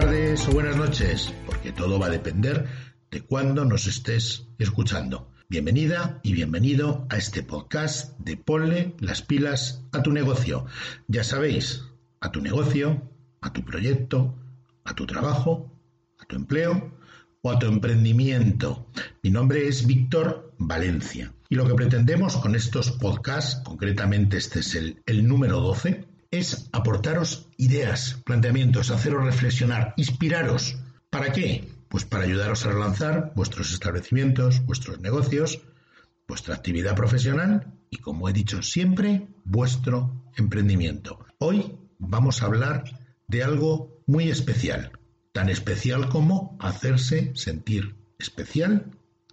tardes o buenas noches, porque todo va a depender de cuándo nos estés escuchando. Bienvenida y bienvenido a este podcast de Ponle las pilas a tu negocio. Ya sabéis, a tu negocio, a tu proyecto, a tu trabajo, a tu empleo o a tu emprendimiento. Mi nombre es Víctor Valencia y lo que pretendemos con estos podcasts, concretamente este es el, el número 12, es aportaros ideas, planteamientos, haceros reflexionar, inspiraros. ¿Para qué? Pues para ayudaros a relanzar vuestros establecimientos, vuestros negocios, vuestra actividad profesional y, como he dicho siempre, vuestro emprendimiento. Hoy vamos a hablar de algo muy especial, tan especial como hacerse sentir especial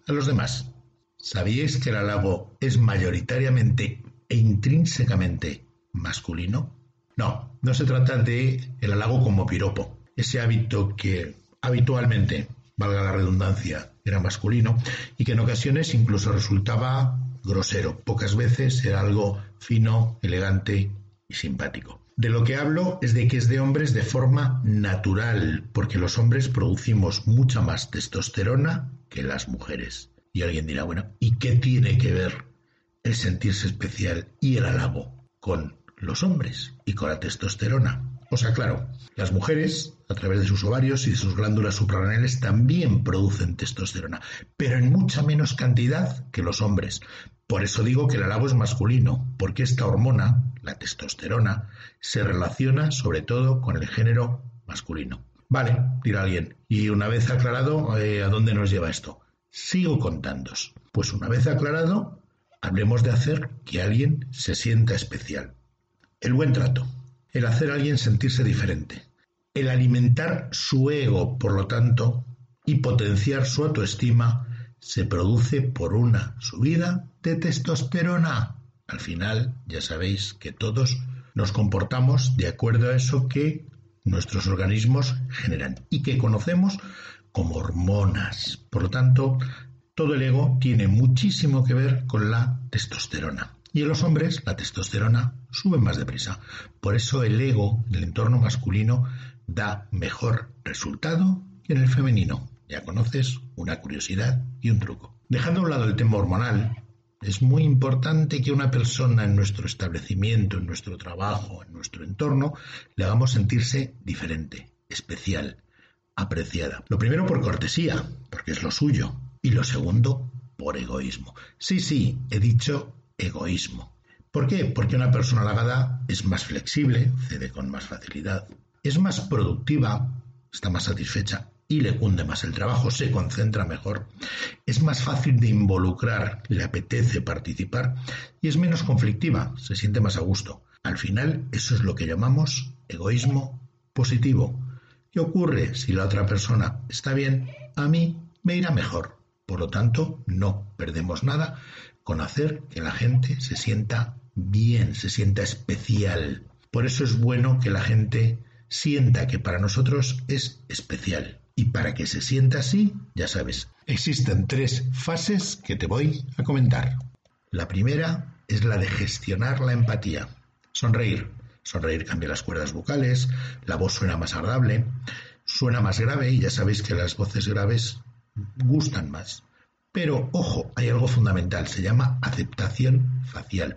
a los demás. ¿Sabíais que el halago es mayoritariamente e intrínsecamente masculino? No, no se trata de el halago como piropo, ese hábito que habitualmente, valga la redundancia, era masculino y que en ocasiones incluso resultaba grosero. Pocas veces era algo fino, elegante y simpático. De lo que hablo es de que es de hombres de forma natural, porque los hombres producimos mucha más testosterona que las mujeres. Y alguien dirá, bueno, ¿y qué tiene que ver el sentirse especial y el halago con los hombres con la testosterona? O sea, claro, las mujeres, a través de sus ovarios y de sus glándulas suprarrenales, también producen testosterona, pero en mucha menos cantidad que los hombres. Por eso digo que el halago es masculino, porque esta hormona, la testosterona, se relaciona sobre todo con el género masculino. Vale, dirá alguien, y una vez aclarado, eh, ¿a dónde nos lleva esto? Sigo contándos. Pues una vez aclarado, hablemos de hacer que alguien se sienta especial. El buen trato el hacer a alguien sentirse diferente, el alimentar su ego, por lo tanto, y potenciar su autoestima, se produce por una subida de testosterona. Al final, ya sabéis que todos nos comportamos de acuerdo a eso que nuestros organismos generan y que conocemos como hormonas. Por lo tanto, todo el ego tiene muchísimo que ver con la testosterona. Y en los hombres la testosterona sube más deprisa. Por eso el ego del entorno masculino da mejor resultado que en el femenino. Ya conoces una curiosidad y un truco. Dejando a un lado el tema hormonal, es muy importante que una persona en nuestro establecimiento, en nuestro trabajo, en nuestro entorno, le hagamos sentirse diferente, especial, apreciada. Lo primero por cortesía, porque es lo suyo. Y lo segundo, por egoísmo. Sí, sí, he dicho egoísmo. ¿Por qué? Porque una persona halagada es más flexible, cede con más facilidad, es más productiva, está más satisfecha y le cunde más el trabajo, se concentra mejor, es más fácil de involucrar, le apetece participar y es menos conflictiva, se siente más a gusto. Al final, eso es lo que llamamos egoísmo positivo. ¿Qué ocurre si la otra persona está bien? A mí me irá mejor. Por lo tanto, no perdemos nada con hacer que la gente se sienta bien, se sienta especial. Por eso es bueno que la gente sienta que para nosotros es especial. Y para que se sienta así, ya sabes, existen tres fases que te voy a comentar. La primera es la de gestionar la empatía. Sonreír. Sonreír cambia las cuerdas vocales, la voz suena más agradable, suena más grave y ya sabéis que las voces graves gustan más. Pero ojo, hay algo fundamental, se llama aceptación facial.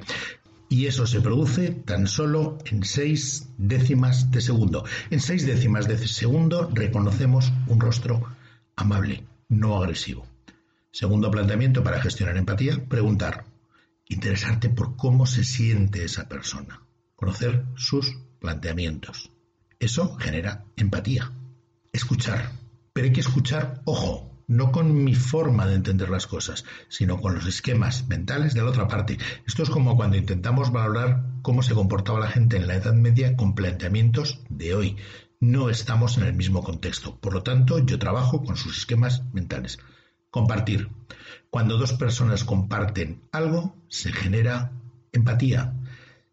Y eso se produce tan solo en seis décimas de segundo. En seis décimas de segundo reconocemos un rostro amable, no agresivo. Segundo planteamiento para gestionar empatía, preguntar. Interesarte por cómo se siente esa persona. Conocer sus planteamientos. Eso genera empatía. Escuchar. Pero hay que escuchar, ojo, no con mi forma de entender las cosas, sino con los esquemas mentales de la otra parte. Esto es como cuando intentamos valorar cómo se comportaba la gente en la Edad Media con planteamientos de hoy. No estamos en el mismo contexto. Por lo tanto, yo trabajo con sus esquemas mentales. Compartir. Cuando dos personas comparten algo, se genera empatía,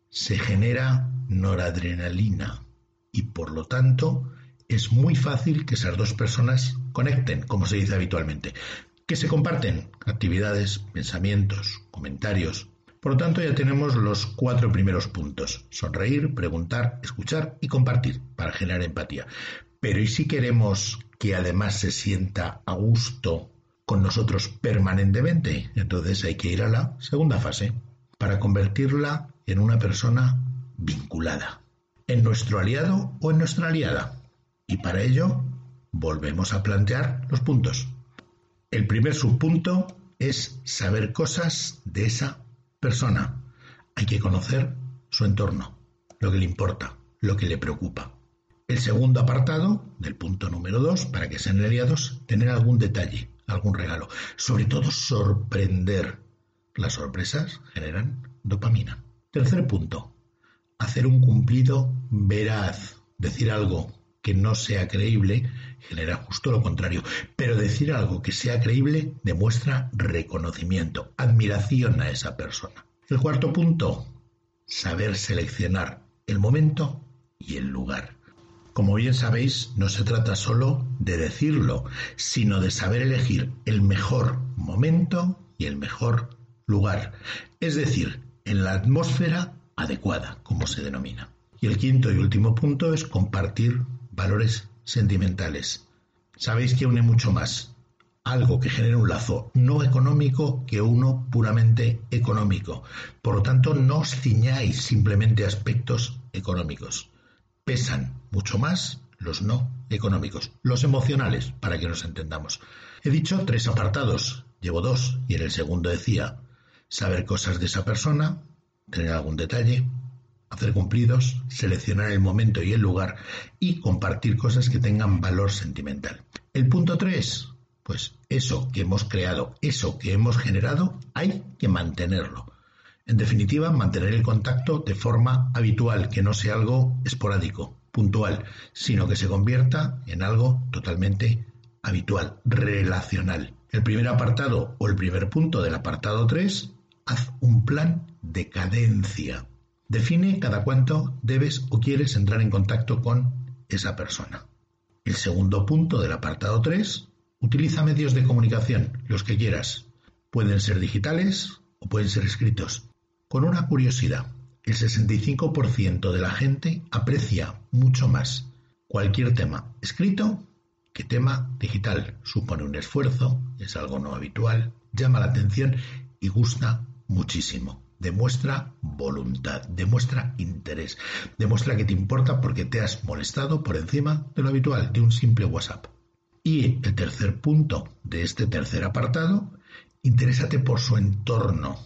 se genera noradrenalina y por lo tanto es muy fácil que esas dos personas conecten, como se dice habitualmente, que se comparten actividades, pensamientos, comentarios. Por lo tanto, ya tenemos los cuatro primeros puntos. Sonreír, preguntar, escuchar y compartir para generar empatía. Pero ¿y si queremos que además se sienta a gusto con nosotros permanentemente? Entonces hay que ir a la segunda fase para convertirla en una persona vinculada, en nuestro aliado o en nuestra aliada. Y para ello volvemos a plantear los puntos. El primer subpunto es saber cosas de esa persona. Hay que conocer su entorno, lo que le importa, lo que le preocupa. El segundo apartado, del punto número dos, para que sean aliados, tener algún detalle, algún regalo. Sobre todo sorprender. Las sorpresas generan dopamina. Tercer punto, hacer un cumplido veraz. Decir algo que no sea creíble genera justo lo contrario. Pero decir algo que sea creíble demuestra reconocimiento, admiración a esa persona. El cuarto punto, saber seleccionar el momento y el lugar. Como bien sabéis, no se trata solo de decirlo, sino de saber elegir el mejor momento y el mejor lugar. Es decir, en la atmósfera adecuada, como se denomina. Y el quinto y último punto es compartir valores sentimentales. Sabéis que une mucho más algo que genera un lazo no económico que uno puramente económico. Por lo tanto, no os ciñáis simplemente aspectos económicos. Pesan mucho más los no económicos, los emocionales, para que nos entendamos. He dicho tres apartados, llevo dos, y en el segundo decía saber cosas de esa persona, tener algún detalle, hacer cumplidos, seleccionar el momento y el lugar y compartir cosas que tengan valor sentimental. El punto 3, pues eso que hemos creado, eso que hemos generado, hay que mantenerlo. En definitiva, mantener el contacto de forma habitual, que no sea algo esporádico, puntual, sino que se convierta en algo totalmente habitual, relacional. El primer apartado o el primer punto del apartado 3, haz un plan de cadencia. Define cada cuánto debes o quieres entrar en contacto con esa persona. El segundo punto del apartado 3, utiliza medios de comunicación, los que quieras. Pueden ser digitales o pueden ser escritos. Con una curiosidad, el 65% de la gente aprecia mucho más cualquier tema escrito que tema digital. Supone un esfuerzo, es algo no habitual, llama la atención y gusta muchísimo demuestra voluntad, demuestra interés, demuestra que te importa porque te has molestado por encima de lo habitual, de un simple WhatsApp. Y el tercer punto de este tercer apartado, interésate por su entorno.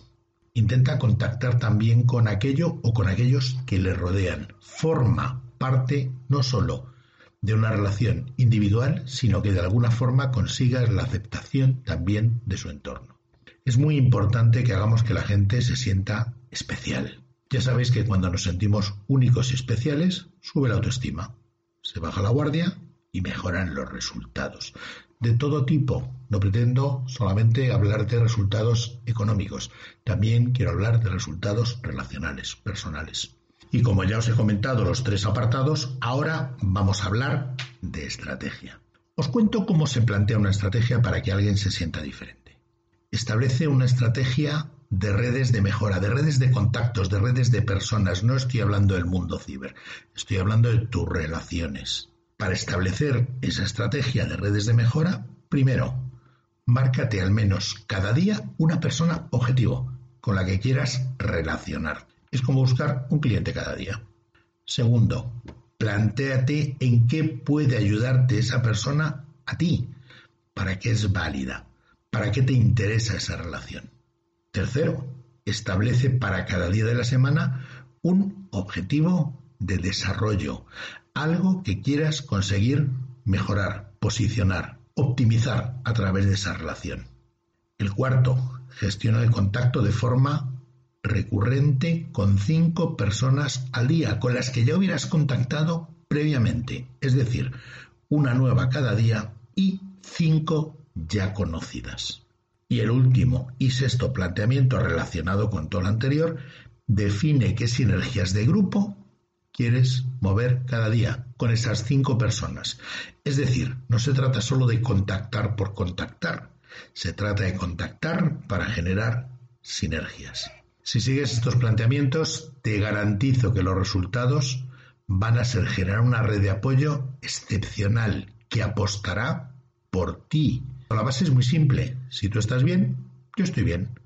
Intenta contactar también con aquello o con aquellos que le rodean. Forma parte no solo de una relación individual, sino que de alguna forma consigas la aceptación también de su entorno. Es muy importante que hagamos que la gente se sienta especial. Ya sabéis que cuando nos sentimos únicos y especiales, sube la autoestima, se baja la guardia y mejoran los resultados. De todo tipo. No pretendo solamente hablar de resultados económicos, también quiero hablar de resultados relacionales, personales. Y como ya os he comentado los tres apartados, ahora vamos a hablar de estrategia. Os cuento cómo se plantea una estrategia para que alguien se sienta diferente establece una estrategia de redes de mejora, de redes de contactos, de redes de personas. No estoy hablando del mundo ciber, estoy hablando de tus relaciones. Para establecer esa estrategia de redes de mejora, primero, márcate al menos cada día una persona objetivo con la que quieras relacionar. Es como buscar un cliente cada día. Segundo, plantéate en qué puede ayudarte esa persona a ti, para que es válida. ¿Para qué te interesa esa relación? Tercero, establece para cada día de la semana un objetivo de desarrollo, algo que quieras conseguir mejorar, posicionar, optimizar a través de esa relación. El cuarto, gestiona el contacto de forma recurrente con cinco personas al día, con las que ya hubieras contactado previamente, es decir, una nueva cada día y cinco ya conocidas. Y el último y sexto planteamiento relacionado con todo lo anterior define qué sinergias de grupo quieres mover cada día con esas cinco personas. Es decir, no se trata solo de contactar por contactar, se trata de contactar para generar sinergias. Si sigues estos planteamientos, te garantizo que los resultados van a ser generar una red de apoyo excepcional que apostará por ti. La base es muy simple. Si tú estás bien, yo estoy bien.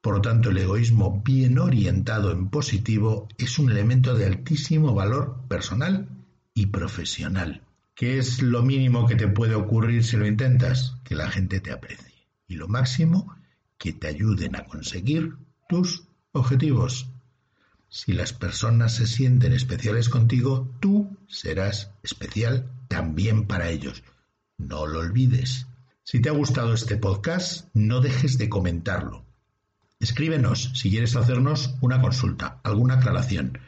Por lo tanto, el egoísmo bien orientado en positivo es un elemento de altísimo valor personal y profesional. ¿Qué es lo mínimo que te puede ocurrir si lo intentas? Que la gente te aprecie. Y lo máximo, que te ayuden a conseguir tus objetivos. Si las personas se sienten especiales contigo, tú serás especial también para ellos. No lo olvides. Si te ha gustado este podcast, no dejes de comentarlo. Escríbenos si quieres hacernos una consulta, alguna aclaración,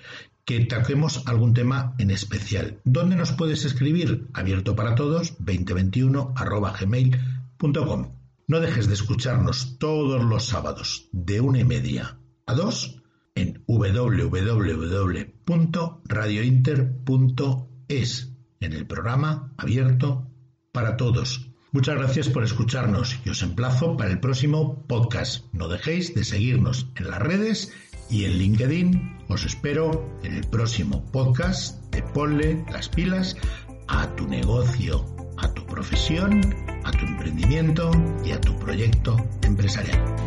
que toquemos algún tema en especial. ¿Dónde nos puedes escribir? Abierto para todos, 2021 gmail.com. No dejes de escucharnos todos los sábados de una y media a dos en www.radiointer.es en el programa abierto para todos. Muchas gracias por escucharnos y os emplazo para el próximo podcast. No dejéis de seguirnos en las redes y en LinkedIn. Os espero en el próximo podcast de Ponle las pilas a tu negocio, a tu profesión, a tu emprendimiento y a tu proyecto empresarial.